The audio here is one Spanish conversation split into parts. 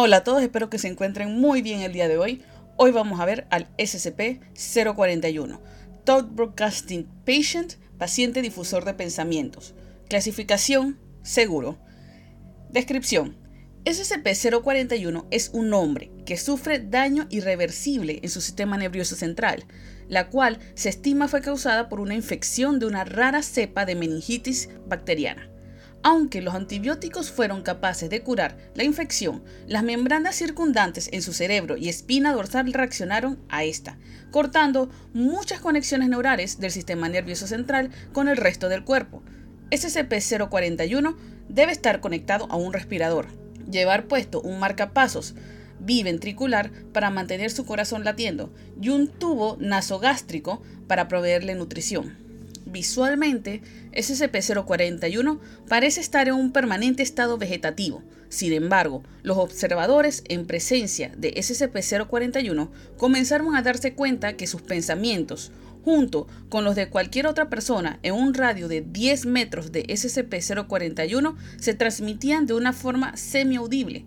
Hola a todos, espero que se encuentren muy bien el día de hoy. Hoy vamos a ver al SCP-041, Thought Broadcasting Patient, paciente difusor de pensamientos. Clasificación, seguro. Descripción. SCP-041 es un hombre que sufre daño irreversible en su sistema nervioso central, la cual se estima fue causada por una infección de una rara cepa de meningitis bacteriana. Aunque los antibióticos fueron capaces de curar la infección, las membranas circundantes en su cerebro y espina dorsal reaccionaron a esta, cortando muchas conexiones neurales del sistema nervioso central con el resto del cuerpo. SCP-041 debe estar conectado a un respirador, llevar puesto un marcapasos biventricular para mantener su corazón latiendo y un tubo nasogástrico para proveerle nutrición. Visualmente, SCP-041 parece estar en un permanente estado vegetativo. Sin embargo, los observadores en presencia de SCP-041 comenzaron a darse cuenta que sus pensamientos, junto con los de cualquier otra persona en un radio de 10 metros de SCP-041, se transmitían de una forma semi-audible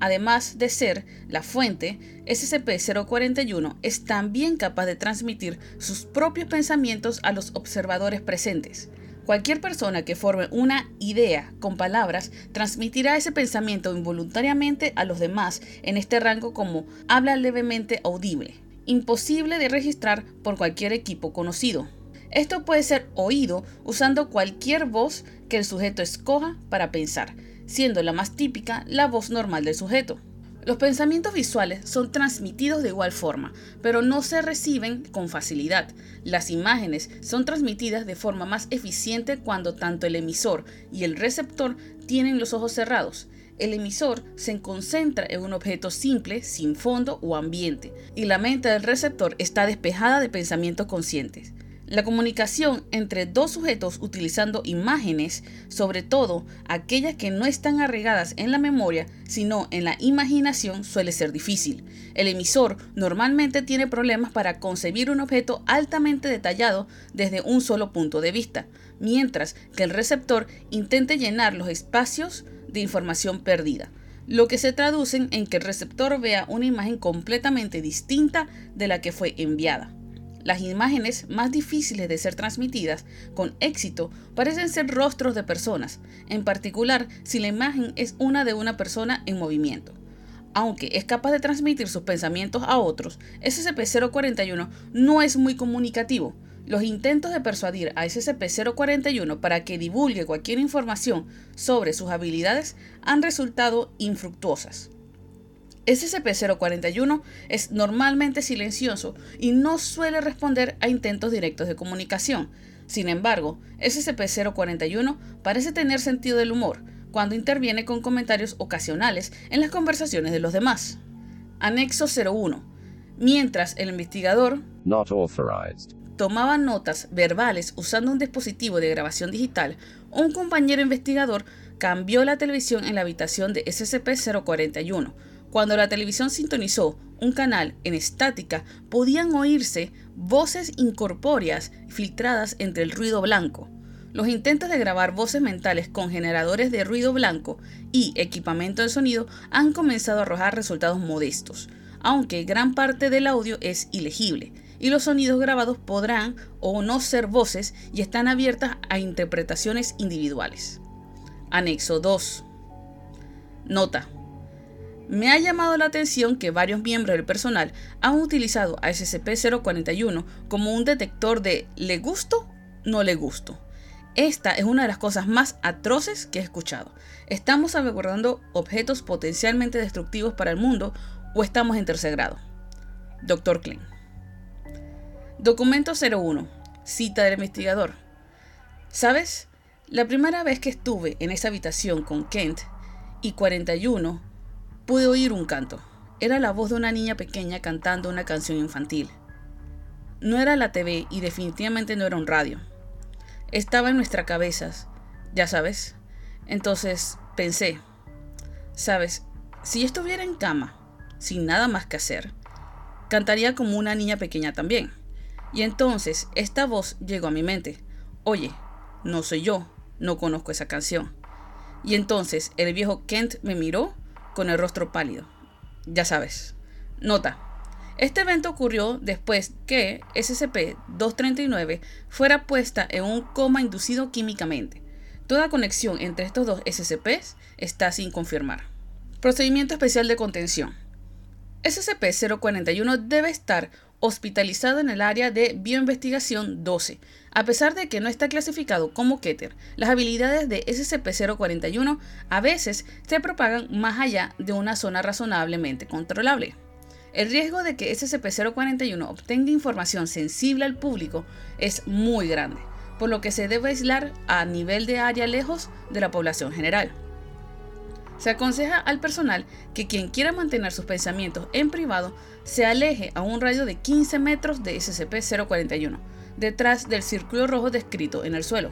Además de ser la fuente, SCP-041 es también capaz de transmitir sus propios pensamientos a los observadores presentes. Cualquier persona que forme una idea con palabras transmitirá ese pensamiento involuntariamente a los demás en este rango como habla levemente audible, imposible de registrar por cualquier equipo conocido. Esto puede ser oído usando cualquier voz que el sujeto escoja para pensar, siendo la más típica la voz normal del sujeto. Los pensamientos visuales son transmitidos de igual forma, pero no se reciben con facilidad. Las imágenes son transmitidas de forma más eficiente cuando tanto el emisor y el receptor tienen los ojos cerrados. El emisor se concentra en un objeto simple, sin fondo o ambiente, y la mente del receptor está despejada de pensamientos conscientes. La comunicación entre dos sujetos utilizando imágenes, sobre todo aquellas que no están arraigadas en la memoria, sino en la imaginación, suele ser difícil. El emisor normalmente tiene problemas para concebir un objeto altamente detallado desde un solo punto de vista, mientras que el receptor intente llenar los espacios de información perdida lo que se traduce en que el receptor vea una imagen completamente distinta de la que fue enviada. Las imágenes más difíciles de ser transmitidas con éxito parecen ser rostros de personas, en particular si la imagen es una de una persona en movimiento. Aunque es capaz de transmitir sus pensamientos a otros, SCP-041 no es muy comunicativo. Los intentos de persuadir a SCP-041 para que divulgue cualquier información sobre sus habilidades han resultado infructuosas. SCP-041 es normalmente silencioso y no suele responder a intentos directos de comunicación. Sin embargo, SCP-041 parece tener sentido del humor cuando interviene con comentarios ocasionales en las conversaciones de los demás. Anexo 01. Mientras el investigador tomaba notas verbales usando un dispositivo de grabación digital, un compañero investigador cambió la televisión en la habitación de SCP-041 cuando la televisión sintonizó un canal en estática, podían oírse voces incorpóreas filtradas entre el ruido blanco. Los intentos de grabar voces mentales con generadores de ruido blanco y equipamiento de sonido han comenzado a arrojar resultados modestos, aunque gran parte del audio es ilegible, y los sonidos grabados podrán o no ser voces y están abiertas a interpretaciones individuales. Anexo 2. Nota. Me ha llamado la atención que varios miembros del personal han utilizado a SCP-041 como un detector de ¿le gusto? No le gusto. Esta es una de las cosas más atroces que he escuchado. ¿Estamos salvaguardando objetos potencialmente destructivos para el mundo o estamos en tercer grado? Dr. Klein. Documento 01. Cita del investigador. ¿Sabes? La primera vez que estuve en esa habitación con Kent y 41 Pude oír un canto. Era la voz de una niña pequeña cantando una canción infantil. No era la TV y definitivamente no era un radio. Estaba en nuestras cabezas, ya sabes. Entonces pensé, sabes, si estuviera en cama, sin nada más que hacer, cantaría como una niña pequeña también. Y entonces esta voz llegó a mi mente. Oye, no soy yo, no conozco esa canción. Y entonces el viejo Kent me miró con el rostro pálido. Ya sabes. Nota. Este evento ocurrió después que SCP-239 fuera puesta en un coma inducido químicamente. Toda conexión entre estos dos SCPs está sin confirmar. Procedimiento especial de contención. SCP-041 debe estar hospitalizado en el área de bioinvestigación 12. A pesar de que no está clasificado como Keter, las habilidades de SCP-041 a veces se propagan más allá de una zona razonablemente controlable. El riesgo de que SCP-041 obtenga información sensible al público es muy grande, por lo que se debe aislar a nivel de área lejos de la población general. Se aconseja al personal que quien quiera mantener sus pensamientos en privado se aleje a un radio de 15 metros de SCP-041, detrás del círculo rojo descrito en el suelo.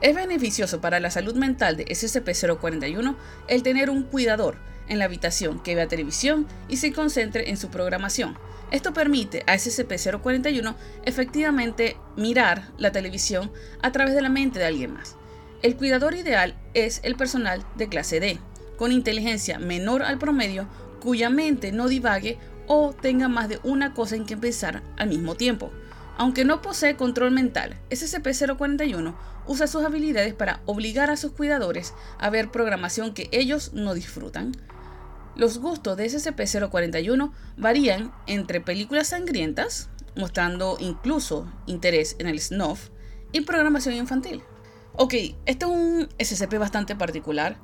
Es beneficioso para la salud mental de SCP-041 el tener un cuidador en la habitación que vea televisión y se concentre en su programación. Esto permite a SCP-041 efectivamente mirar la televisión a través de la mente de alguien más. El cuidador ideal es el personal de clase D, con inteligencia menor al promedio, cuya mente no divague o tenga más de una cosa en que pensar al mismo tiempo. Aunque no posee control mental, SCP-041 usa sus habilidades para obligar a sus cuidadores a ver programación que ellos no disfrutan. Los gustos de SCP-041 varían entre películas sangrientas, mostrando incluso interés en el snuff, y programación infantil. Ok, este es un SCP bastante particular.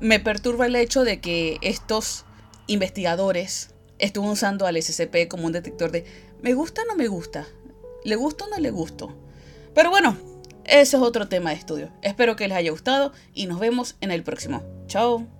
Me perturba el hecho de que estos investigadores estén usando al SCP como un detector de me gusta o no me gusta, le gusta o no le gusto. Pero bueno, ese es otro tema de estudio. Espero que les haya gustado y nos vemos en el próximo. Chao.